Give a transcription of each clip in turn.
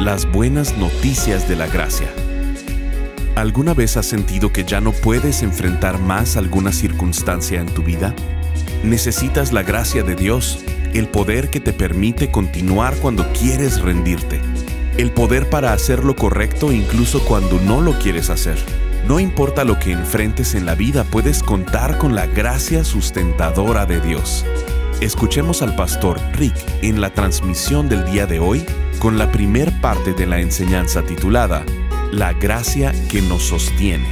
Las buenas noticias de la gracia. ¿Alguna vez has sentido que ya no puedes enfrentar más alguna circunstancia en tu vida? Necesitas la gracia de Dios, el poder que te permite continuar cuando quieres rendirte, el poder para hacer lo correcto incluso cuando no lo quieres hacer. No importa lo que enfrentes en la vida, puedes contar con la gracia sustentadora de Dios. Escuchemos al pastor Rick en la transmisión del día de hoy con la primer parte de la enseñanza titulada La gracia que nos sostiene.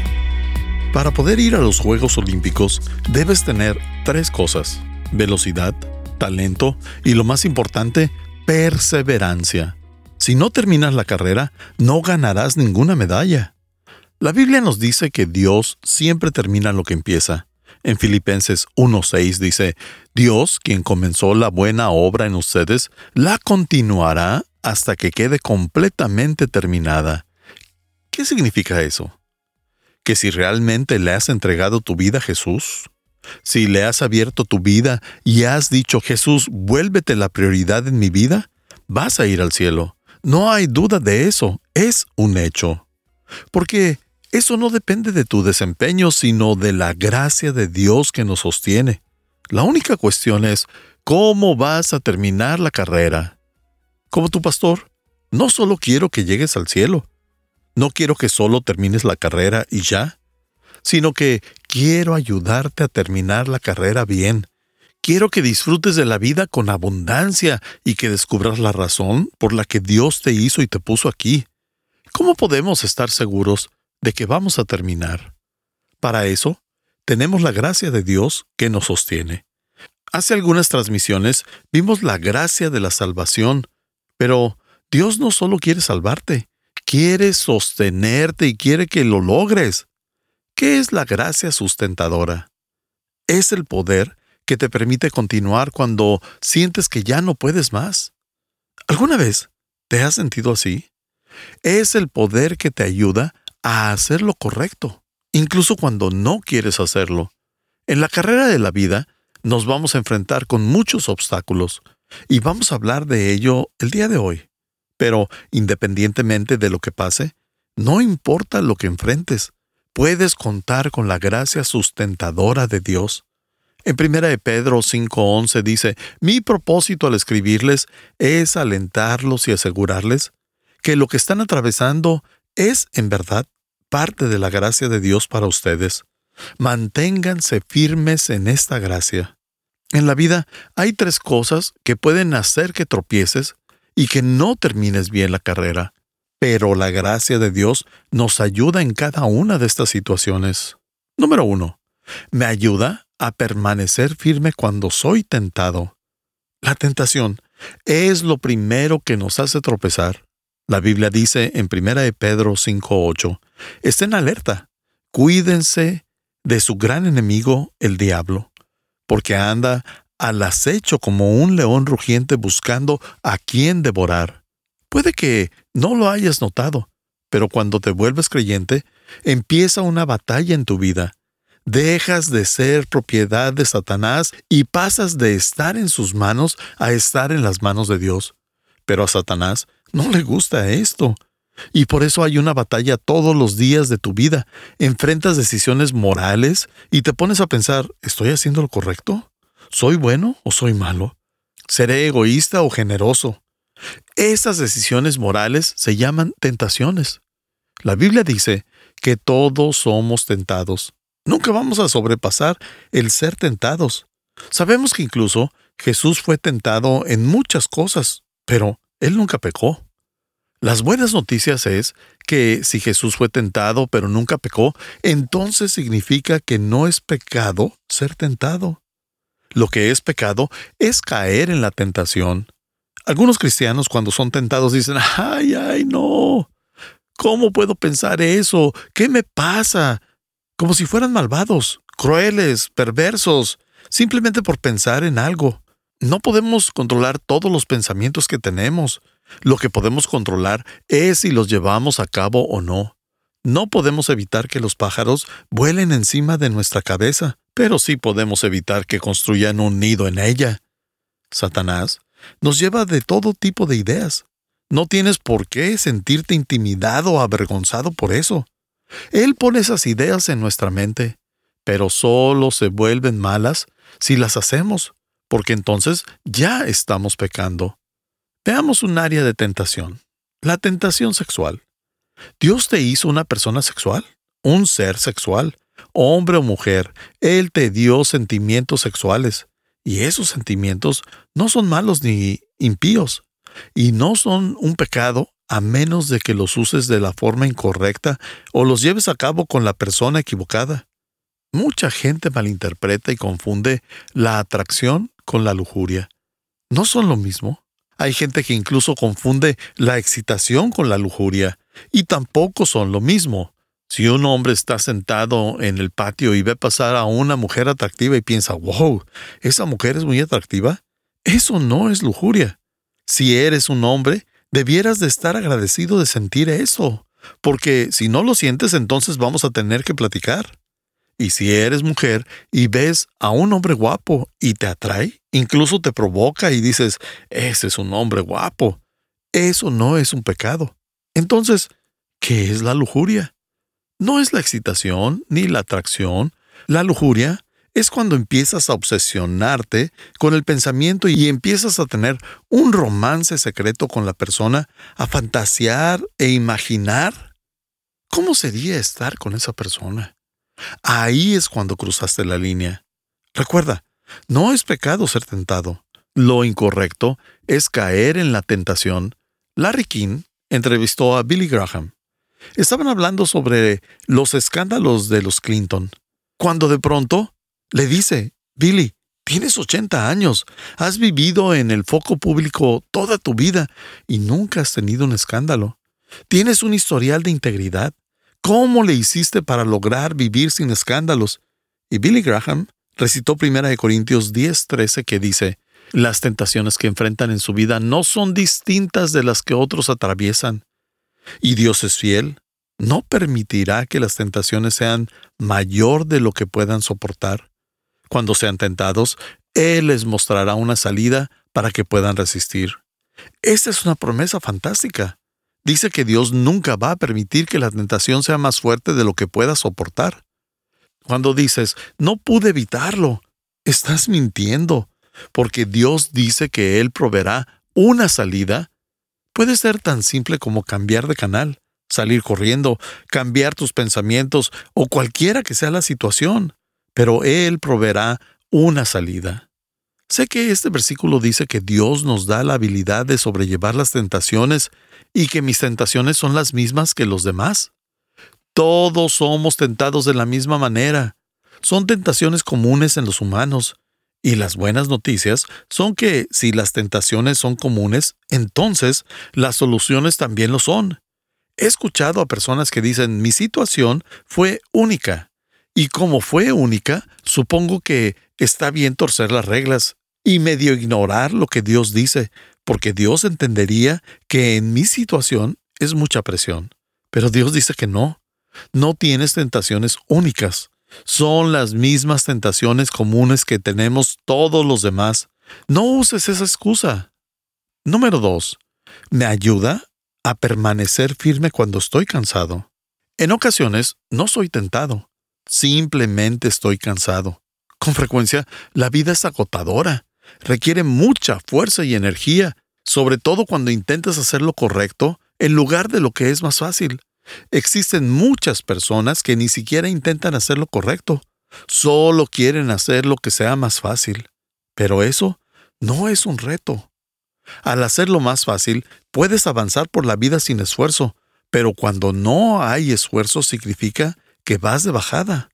Para poder ir a los Juegos Olímpicos debes tener tres cosas, velocidad, talento y lo más importante, perseverancia. Si no terminas la carrera, no ganarás ninguna medalla. La Biblia nos dice que Dios siempre termina lo que empieza. En Filipenses 1.6 dice, Dios, quien comenzó la buena obra en ustedes, la continuará hasta que quede completamente terminada. ¿Qué significa eso? Que si realmente le has entregado tu vida a Jesús, si le has abierto tu vida y has dicho, Jesús, vuélvete la prioridad en mi vida, vas a ir al cielo. No hay duda de eso, es un hecho. Porque eso no depende de tu desempeño, sino de la gracia de Dios que nos sostiene. La única cuestión es, ¿cómo vas a terminar la carrera? Como tu pastor, no solo quiero que llegues al cielo, no quiero que solo termines la carrera y ya, sino que quiero ayudarte a terminar la carrera bien. Quiero que disfrutes de la vida con abundancia y que descubras la razón por la que Dios te hizo y te puso aquí. ¿Cómo podemos estar seguros de que vamos a terminar. Para eso, tenemos la gracia de Dios que nos sostiene. Hace algunas transmisiones vimos la gracia de la salvación, pero Dios no solo quiere salvarte, quiere sostenerte y quiere que lo logres. ¿Qué es la gracia sustentadora? Es el poder que te permite continuar cuando sientes que ya no puedes más. ¿Alguna vez te has sentido así? Es el poder que te ayuda a hacer lo correcto, incluso cuando no quieres hacerlo. En la carrera de la vida nos vamos a enfrentar con muchos obstáculos y vamos a hablar de ello el día de hoy. Pero independientemente de lo que pase, no importa lo que enfrentes, puedes contar con la gracia sustentadora de Dios. En 1 de Pedro 5:11 dice, Mi propósito al escribirles es alentarlos y asegurarles que lo que están atravesando es, en verdad, parte de la gracia de Dios para ustedes. Manténganse firmes en esta gracia. En la vida hay tres cosas que pueden hacer que tropieces y que no termines bien la carrera, pero la gracia de Dios nos ayuda en cada una de estas situaciones. Número uno, me ayuda a permanecer firme cuando soy tentado. La tentación es lo primero que nos hace tropezar. La Biblia dice en 1 de Pedro 5:8, estén alerta, cuídense de su gran enemigo, el diablo, porque anda al acecho como un león rugiente buscando a quien devorar. Puede que no lo hayas notado, pero cuando te vuelves creyente, empieza una batalla en tu vida. Dejas de ser propiedad de Satanás y pasas de estar en sus manos a estar en las manos de Dios. Pero a Satanás no le gusta esto. Y por eso hay una batalla todos los días de tu vida. Enfrentas decisiones morales y te pones a pensar, ¿estoy haciendo lo correcto? ¿Soy bueno o soy malo? ¿Seré egoísta o generoso? Esas decisiones morales se llaman tentaciones. La Biblia dice que todos somos tentados. Nunca vamos a sobrepasar el ser tentados. Sabemos que incluso Jesús fue tentado en muchas cosas, pero él nunca pecó. Las buenas noticias es que si Jesús fue tentado pero nunca pecó, entonces significa que no es pecado ser tentado. Lo que es pecado es caer en la tentación. Algunos cristianos cuando son tentados dicen, ay, ay, no, ¿cómo puedo pensar eso? ¿Qué me pasa? Como si fueran malvados, crueles, perversos, simplemente por pensar en algo. No podemos controlar todos los pensamientos que tenemos. Lo que podemos controlar es si los llevamos a cabo o no. No podemos evitar que los pájaros vuelen encima de nuestra cabeza, pero sí podemos evitar que construyan un nido en ella. Satanás nos lleva de todo tipo de ideas. No tienes por qué sentirte intimidado o avergonzado por eso. Él pone esas ideas en nuestra mente, pero solo se vuelven malas si las hacemos, porque entonces ya estamos pecando. Veamos un área de tentación, la tentación sexual. Dios te hizo una persona sexual, un ser sexual, hombre o mujer. Él te dio sentimientos sexuales. Y esos sentimientos no son malos ni impíos. Y no son un pecado a menos de que los uses de la forma incorrecta o los lleves a cabo con la persona equivocada. Mucha gente malinterpreta y confunde la atracción con la lujuria. ¿No son lo mismo? Hay gente que incluso confunde la excitación con la lujuria, y tampoco son lo mismo. Si un hombre está sentado en el patio y ve pasar a una mujer atractiva y piensa, wow, esa mujer es muy atractiva, eso no es lujuria. Si eres un hombre, debieras de estar agradecido de sentir eso, porque si no lo sientes, entonces vamos a tener que platicar. Y si eres mujer y ves a un hombre guapo y te atrae, incluso te provoca y dices, ese es un hombre guapo, eso no es un pecado. Entonces, ¿qué es la lujuria? No es la excitación ni la atracción. La lujuria es cuando empiezas a obsesionarte con el pensamiento y empiezas a tener un romance secreto con la persona, a fantasear e imaginar cómo sería estar con esa persona. Ahí es cuando cruzaste la línea. Recuerda, no es pecado ser tentado. Lo incorrecto es caer en la tentación. Larry King entrevistó a Billy Graham. Estaban hablando sobre los escándalos de los Clinton, cuando de pronto le dice, Billy, tienes 80 años, has vivido en el foco público toda tu vida y nunca has tenido un escándalo. Tienes un historial de integridad. ¿Cómo le hiciste para lograr vivir sin escándalos? Y Billy Graham recitó 1 Corintios 10:13 que dice, las tentaciones que enfrentan en su vida no son distintas de las que otros atraviesan. Y Dios es fiel, no permitirá que las tentaciones sean mayor de lo que puedan soportar. Cuando sean tentados, Él les mostrará una salida para que puedan resistir. Esta es una promesa fantástica dice que Dios nunca va a permitir que la tentación sea más fuerte de lo que pueda soportar. Cuando dices, no pude evitarlo, estás mintiendo, porque Dios dice que Él proveerá una salida. Puede ser tan simple como cambiar de canal, salir corriendo, cambiar tus pensamientos o cualquiera que sea la situación, pero Él proveerá una salida. Sé que este versículo dice que Dios nos da la habilidad de sobrellevar las tentaciones y que mis tentaciones son las mismas que los demás. Todos somos tentados de la misma manera. Son tentaciones comunes en los humanos. Y las buenas noticias son que si las tentaciones son comunes, entonces las soluciones también lo son. He escuchado a personas que dicen mi situación fue única. Y como fue única, supongo que está bien torcer las reglas y medio ignorar lo que Dios dice, porque Dios entendería que en mi situación es mucha presión. Pero Dios dice que no. No tienes tentaciones únicas. Son las mismas tentaciones comunes que tenemos todos los demás. No uses esa excusa. Número 2. Me ayuda a permanecer firme cuando estoy cansado. En ocasiones no soy tentado. Simplemente estoy cansado. Con frecuencia, la vida es agotadora requiere mucha fuerza y energía, sobre todo cuando intentas hacer lo correcto en lugar de lo que es más fácil. Existen muchas personas que ni siquiera intentan hacer lo correcto, solo quieren hacer lo que sea más fácil. Pero eso no es un reto. Al hacerlo más fácil, puedes avanzar por la vida sin esfuerzo, pero cuando no hay esfuerzo significa que vas de bajada.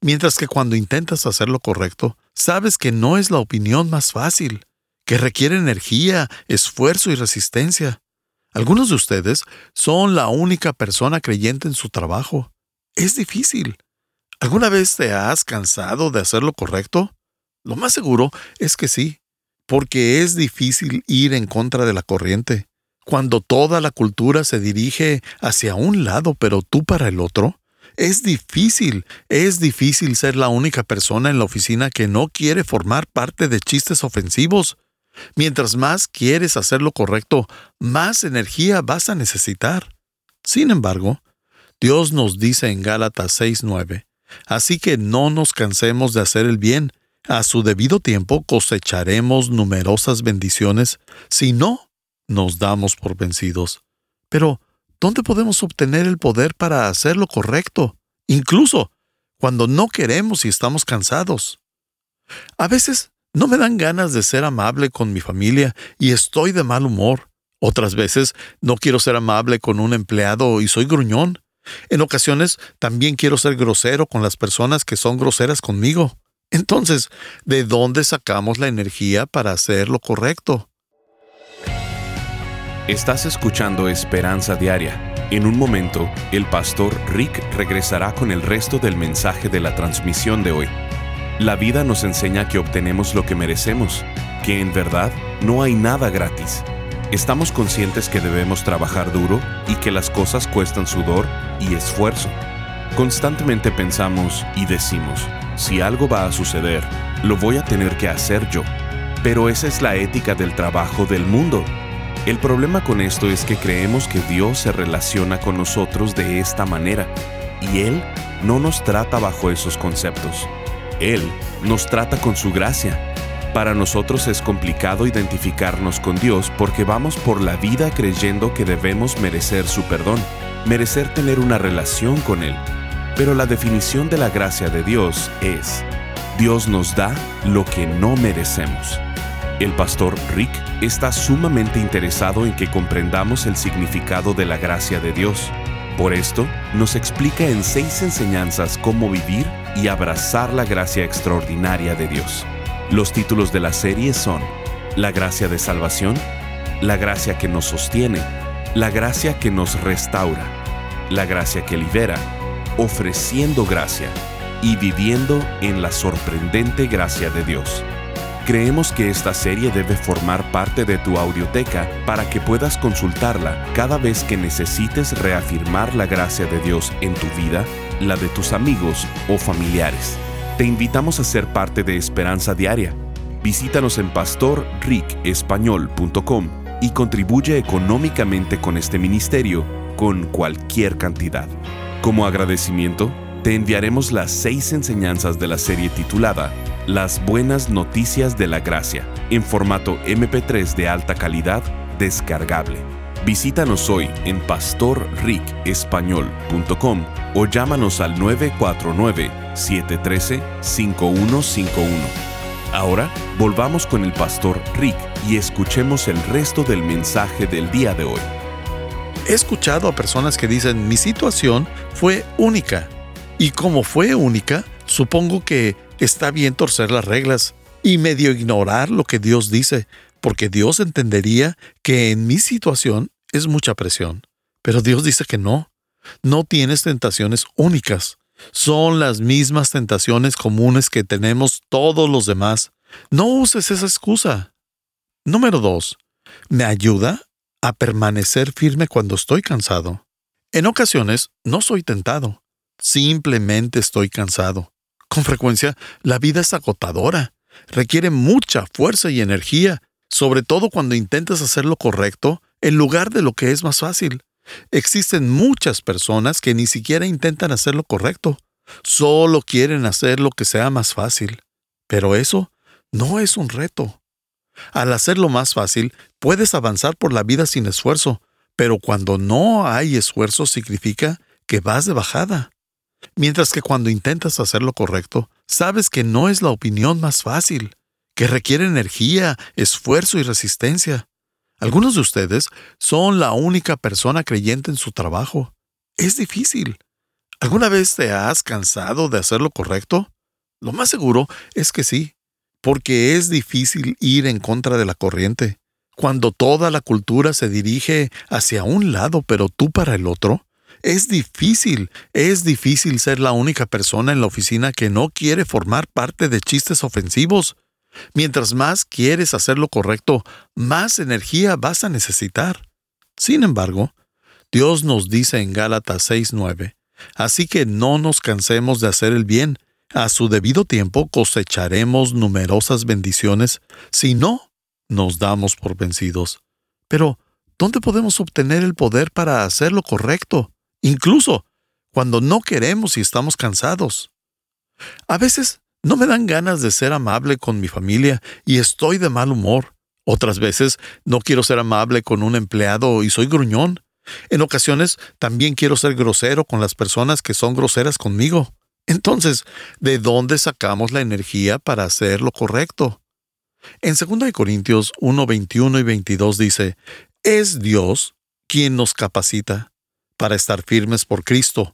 Mientras que cuando intentas hacer lo correcto, sabes que no es la opinión más fácil, que requiere energía, esfuerzo y resistencia. Algunos de ustedes son la única persona creyente en su trabajo. Es difícil. ¿Alguna vez te has cansado de hacer lo correcto? Lo más seguro es que sí, porque es difícil ir en contra de la corriente. Cuando toda la cultura se dirige hacia un lado, pero tú para el otro, es difícil, es difícil ser la única persona en la oficina que no quiere formar parte de chistes ofensivos. Mientras más quieres hacer lo correcto, más energía vas a necesitar. Sin embargo, Dios nos dice en Gálatas 6:9, así que no nos cansemos de hacer el bien, a su debido tiempo cosecharemos numerosas bendiciones, si no nos damos por vencidos. Pero, ¿dónde podemos obtener el poder para hacer lo correcto? Incluso cuando no queremos y estamos cansados. A veces no me dan ganas de ser amable con mi familia y estoy de mal humor. Otras veces no quiero ser amable con un empleado y soy gruñón. En ocasiones también quiero ser grosero con las personas que son groseras conmigo. Entonces, ¿de dónde sacamos la energía para hacer lo correcto? Estás escuchando Esperanza Diaria. En un momento, el pastor Rick regresará con el resto del mensaje de la transmisión de hoy. La vida nos enseña que obtenemos lo que merecemos, que en verdad no hay nada gratis. Estamos conscientes que debemos trabajar duro y que las cosas cuestan sudor y esfuerzo. Constantemente pensamos y decimos, si algo va a suceder, lo voy a tener que hacer yo. Pero esa es la ética del trabajo del mundo. El problema con esto es que creemos que Dios se relaciona con nosotros de esta manera, y Él no nos trata bajo esos conceptos. Él nos trata con su gracia. Para nosotros es complicado identificarnos con Dios porque vamos por la vida creyendo que debemos merecer su perdón, merecer tener una relación con Él. Pero la definición de la gracia de Dios es, Dios nos da lo que no merecemos. El pastor Rick está sumamente interesado en que comprendamos el significado de la gracia de Dios. Por esto, nos explica en seis enseñanzas cómo vivir y abrazar la gracia extraordinaria de Dios. Los títulos de la serie son La gracia de salvación, La gracia que nos sostiene, La gracia que nos restaura, La gracia que libera, Ofreciendo gracia y Viviendo en la sorprendente gracia de Dios. Creemos que esta serie debe formar parte de tu audioteca para que puedas consultarla cada vez que necesites reafirmar la gracia de Dios en tu vida la de tus amigos o familiares. Te invitamos a ser parte de Esperanza Diaria. Visítanos en pastorricespañol.com y contribuye económicamente con este ministerio con cualquier cantidad. Como agradecimiento, te enviaremos las seis enseñanzas de la serie titulada Las Buenas Noticias de la Gracia, en formato MP3 de alta calidad descargable. Visítanos hoy en pastorricespañol.com o llámanos al 949-713-5151. Ahora volvamos con el pastor Rick y escuchemos el resto del mensaje del día de hoy. He escuchado a personas que dicen mi situación fue única y como fue única, supongo que está bien torcer las reglas y medio ignorar lo que Dios dice porque Dios entendería que en mi situación es mucha presión. Pero Dios dice que no. No tienes tentaciones únicas. Son las mismas tentaciones comunes que tenemos todos los demás. No uses esa excusa. Número 2. Me ayuda a permanecer firme cuando estoy cansado. En ocasiones no soy tentado. Simplemente estoy cansado. Con frecuencia, la vida es agotadora. Requiere mucha fuerza y energía sobre todo cuando intentas hacer lo correcto en lugar de lo que es más fácil. Existen muchas personas que ni siquiera intentan hacer lo correcto, solo quieren hacer lo que sea más fácil. Pero eso no es un reto. Al hacerlo más fácil, puedes avanzar por la vida sin esfuerzo, pero cuando no hay esfuerzo significa que vas de bajada. Mientras que cuando intentas hacer lo correcto, sabes que no es la opinión más fácil que requiere energía, esfuerzo y resistencia. Algunos de ustedes son la única persona creyente en su trabajo. Es difícil. ¿Alguna vez te has cansado de hacer lo correcto? Lo más seguro es que sí, porque es difícil ir en contra de la corriente. Cuando toda la cultura se dirige hacia un lado, pero tú para el otro, es difícil, es difícil ser la única persona en la oficina que no quiere formar parte de chistes ofensivos. Mientras más quieres hacer lo correcto, más energía vas a necesitar. Sin embargo, Dios nos dice en Gálatas 6:9, así que no nos cansemos de hacer el bien, a su debido tiempo cosecharemos numerosas bendiciones, si no, nos damos por vencidos. Pero, ¿dónde podemos obtener el poder para hacer lo correcto? Incluso cuando no queremos y estamos cansados. A veces no me dan ganas de ser amable con mi familia y estoy de mal humor. Otras veces no quiero ser amable con un empleado y soy gruñón. En ocasiones también quiero ser grosero con las personas que son groseras conmigo. Entonces, ¿de dónde sacamos la energía para hacer lo correcto? En 2 Corintios 1, 21 y 22 dice, es Dios quien nos capacita para estar firmes por Cristo.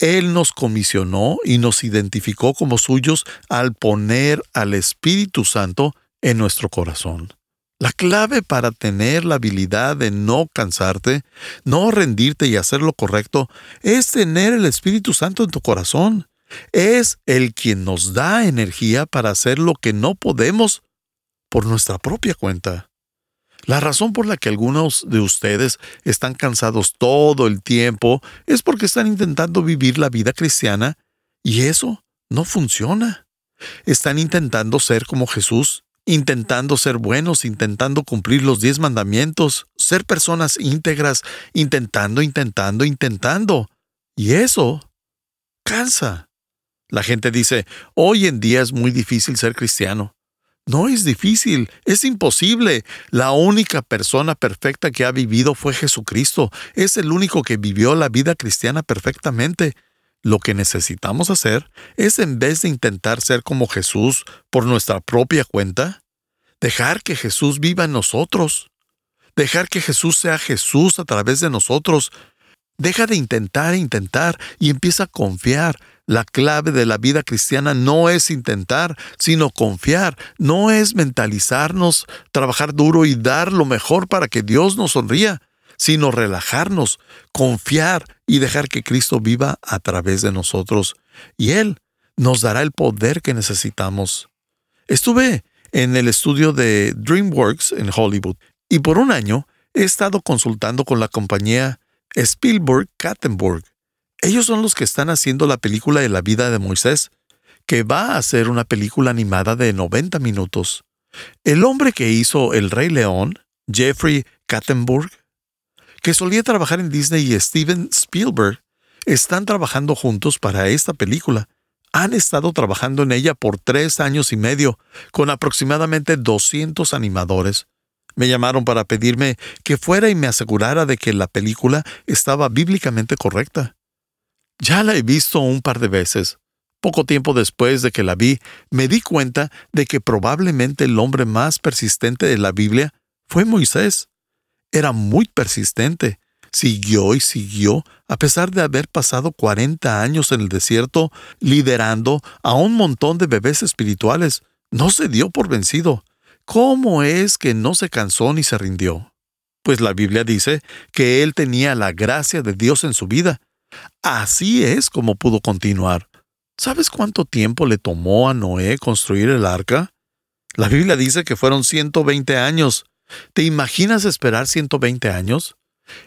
Él nos comisionó y nos identificó como suyos al poner al Espíritu Santo en nuestro corazón. La clave para tener la habilidad de no cansarte, no rendirte y hacer lo correcto, es tener el Espíritu Santo en tu corazón. Es el quien nos da energía para hacer lo que no podemos por nuestra propia cuenta. La razón por la que algunos de ustedes están cansados todo el tiempo es porque están intentando vivir la vida cristiana y eso no funciona. Están intentando ser como Jesús, intentando ser buenos, intentando cumplir los diez mandamientos, ser personas íntegras, intentando, intentando, intentando. Y eso cansa. La gente dice, hoy en día es muy difícil ser cristiano. No es difícil, es imposible. La única persona perfecta que ha vivido fue Jesucristo. Es el único que vivió la vida cristiana perfectamente. Lo que necesitamos hacer es, en vez de intentar ser como Jesús por nuestra propia cuenta, dejar que Jesús viva en nosotros. Dejar que Jesús sea Jesús a través de nosotros. Deja de intentar e intentar y empieza a confiar la clave de la vida cristiana no es intentar, sino confiar, no es mentalizarnos, trabajar duro y dar lo mejor para que Dios nos sonría, sino relajarnos, confiar y dejar que Cristo viva a través de nosotros. Y Él nos dará el poder que necesitamos. Estuve en el estudio de DreamWorks en Hollywood y por un año he estado consultando con la compañía Spielberg Kattenburg ellos son los que están haciendo la película de la vida de Moisés, que va a ser una película animada de 90 minutos. El hombre que hizo El Rey León, Jeffrey Kattenburg, que solía trabajar en Disney y Steven Spielberg, están trabajando juntos para esta película. Han estado trabajando en ella por tres años y medio, con aproximadamente 200 animadores. Me llamaron para pedirme que fuera y me asegurara de que la película estaba bíblicamente correcta. Ya la he visto un par de veces. Poco tiempo después de que la vi, me di cuenta de que probablemente el hombre más persistente de la Biblia fue Moisés. Era muy persistente. Siguió y siguió, a pesar de haber pasado 40 años en el desierto, liderando a un montón de bebés espirituales. No se dio por vencido. ¿Cómo es que no se cansó ni se rindió? Pues la Biblia dice que él tenía la gracia de Dios en su vida Así es como pudo continuar. ¿Sabes cuánto tiempo le tomó a Noé construir el arca? La Biblia dice que fueron 120 años. ¿Te imaginas esperar 120 años?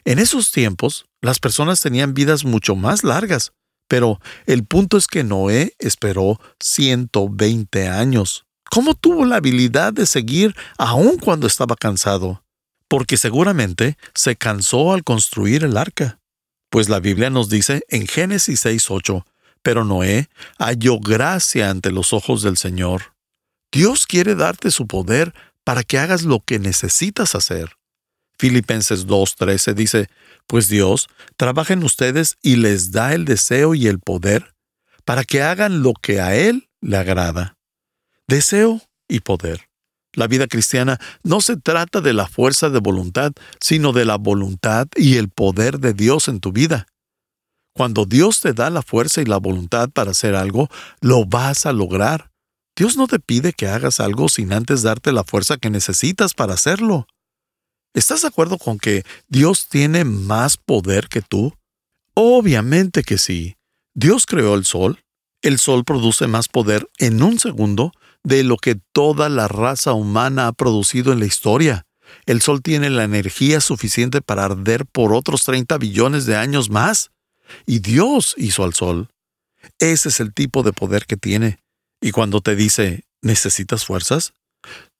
En esos tiempos, las personas tenían vidas mucho más largas, pero el punto es que Noé esperó 120 años. ¿Cómo tuvo la habilidad de seguir aun cuando estaba cansado? Porque seguramente se cansó al construir el arca. Pues la Biblia nos dice en Génesis 6.8, pero Noé halló gracia ante los ojos del Señor. Dios quiere darte su poder para que hagas lo que necesitas hacer. Filipenses 2.13 dice, pues Dios trabaja en ustedes y les da el deseo y el poder para que hagan lo que a Él le agrada. Deseo y poder. La vida cristiana no se trata de la fuerza de voluntad, sino de la voluntad y el poder de Dios en tu vida. Cuando Dios te da la fuerza y la voluntad para hacer algo, lo vas a lograr. Dios no te pide que hagas algo sin antes darte la fuerza que necesitas para hacerlo. ¿Estás de acuerdo con que Dios tiene más poder que tú? Obviamente que sí. Dios creó el sol. El sol produce más poder en un segundo de lo que toda la raza humana ha producido en la historia. El sol tiene la energía suficiente para arder por otros 30 billones de años más. Y Dios hizo al sol. Ese es el tipo de poder que tiene. Y cuando te dice, ¿necesitas fuerzas?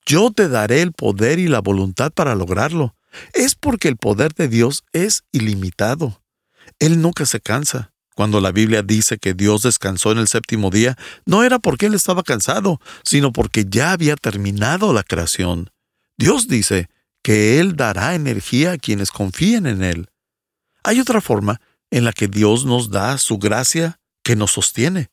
Yo te daré el poder y la voluntad para lograrlo. Es porque el poder de Dios es ilimitado. Él nunca se cansa. Cuando la Biblia dice que Dios descansó en el séptimo día, no era porque Él estaba cansado, sino porque ya había terminado la creación. Dios dice que Él dará energía a quienes confíen en Él. Hay otra forma en la que Dios nos da su gracia que nos sostiene.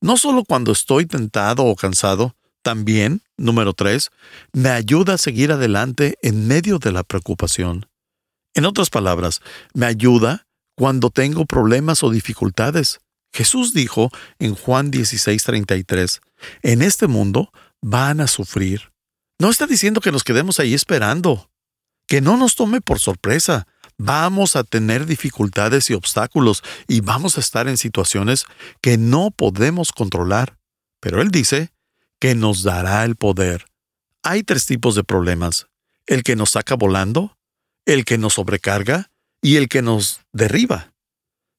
No solo cuando estoy tentado o cansado, también, número tres, me ayuda a seguir adelante en medio de la preocupación. En otras palabras, me ayuda cuando tengo problemas o dificultades. Jesús dijo en Juan 16:33, en este mundo van a sufrir. No está diciendo que nos quedemos ahí esperando, que no nos tome por sorpresa, vamos a tener dificultades y obstáculos y vamos a estar en situaciones que no podemos controlar. Pero Él dice que nos dará el poder. Hay tres tipos de problemas. El que nos saca volando, el que nos sobrecarga y el que nos derriba.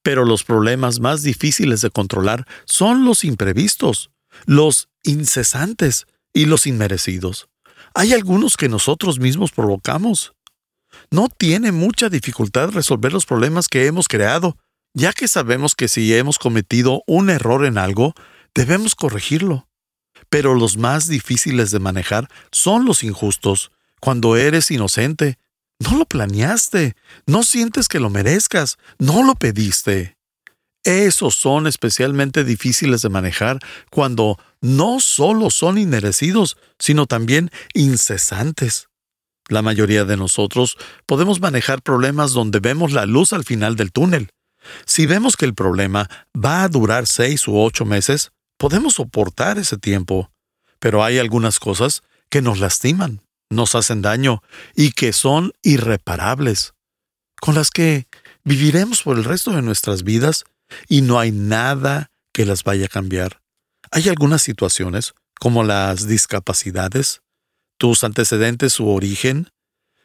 Pero los problemas más difíciles de controlar son los imprevistos, los incesantes y los inmerecidos. Hay algunos que nosotros mismos provocamos no tiene mucha dificultad resolver los problemas que hemos creado, ya que sabemos que si hemos cometido un error en algo, debemos corregirlo. Pero los más difíciles de manejar son los injustos, cuando eres inocente. No lo planeaste, no sientes que lo merezcas, no lo pediste. Esos son especialmente difíciles de manejar cuando no solo son inmerecidos, sino también incesantes. La mayoría de nosotros podemos manejar problemas donde vemos la luz al final del túnel. Si vemos que el problema va a durar seis u ocho meses, podemos soportar ese tiempo. Pero hay algunas cosas que nos lastiman, nos hacen daño y que son irreparables, con las que viviremos por el resto de nuestras vidas y no hay nada que las vaya a cambiar. Hay algunas situaciones, como las discapacidades, tus antecedentes, su origen,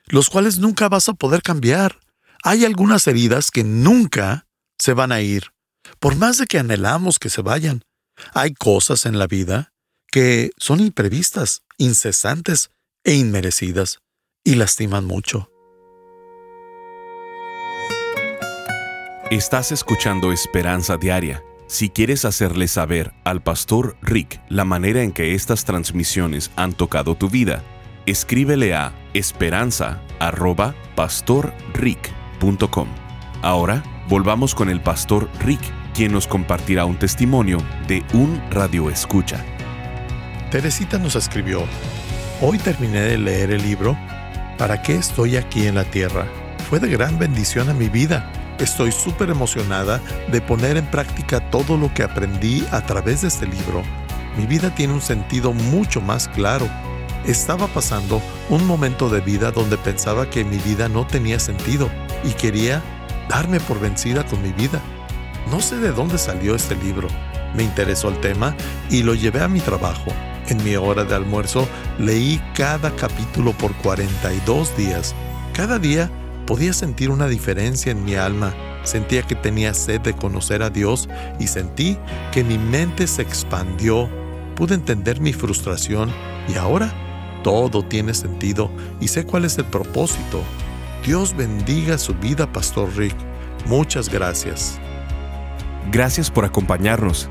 los cuales nunca vas a poder cambiar. Hay algunas heridas que nunca se van a ir, por más de que anhelamos que se vayan. Hay cosas en la vida que son imprevistas, incesantes e inmerecidas, y lastiman mucho. Estás escuchando Esperanza Diaria si quieres hacerle saber al pastor Rick la manera en que estas transmisiones han tocado tu vida, escríbele a esperanza.pastorrick.com. Ahora volvamos con el pastor Rick, quien nos compartirá un testimonio de un radio escucha. Teresita nos escribió, hoy terminé de leer el libro ¿Para qué estoy aquí en la tierra? Fue de gran bendición a mi vida Estoy súper emocionada de poner en práctica todo lo que aprendí a través de este libro. Mi vida tiene un sentido mucho más claro. Estaba pasando un momento de vida donde pensaba que mi vida no tenía sentido y quería darme por vencida con mi vida. No sé de dónde salió este libro. Me interesó el tema y lo llevé a mi trabajo. En mi hora de almuerzo leí cada capítulo por 42 días. Cada día Podía sentir una diferencia en mi alma, sentía que tenía sed de conocer a Dios y sentí que mi mente se expandió. Pude entender mi frustración y ahora todo tiene sentido y sé cuál es el propósito. Dios bendiga su vida, Pastor Rick. Muchas gracias. Gracias por acompañarnos.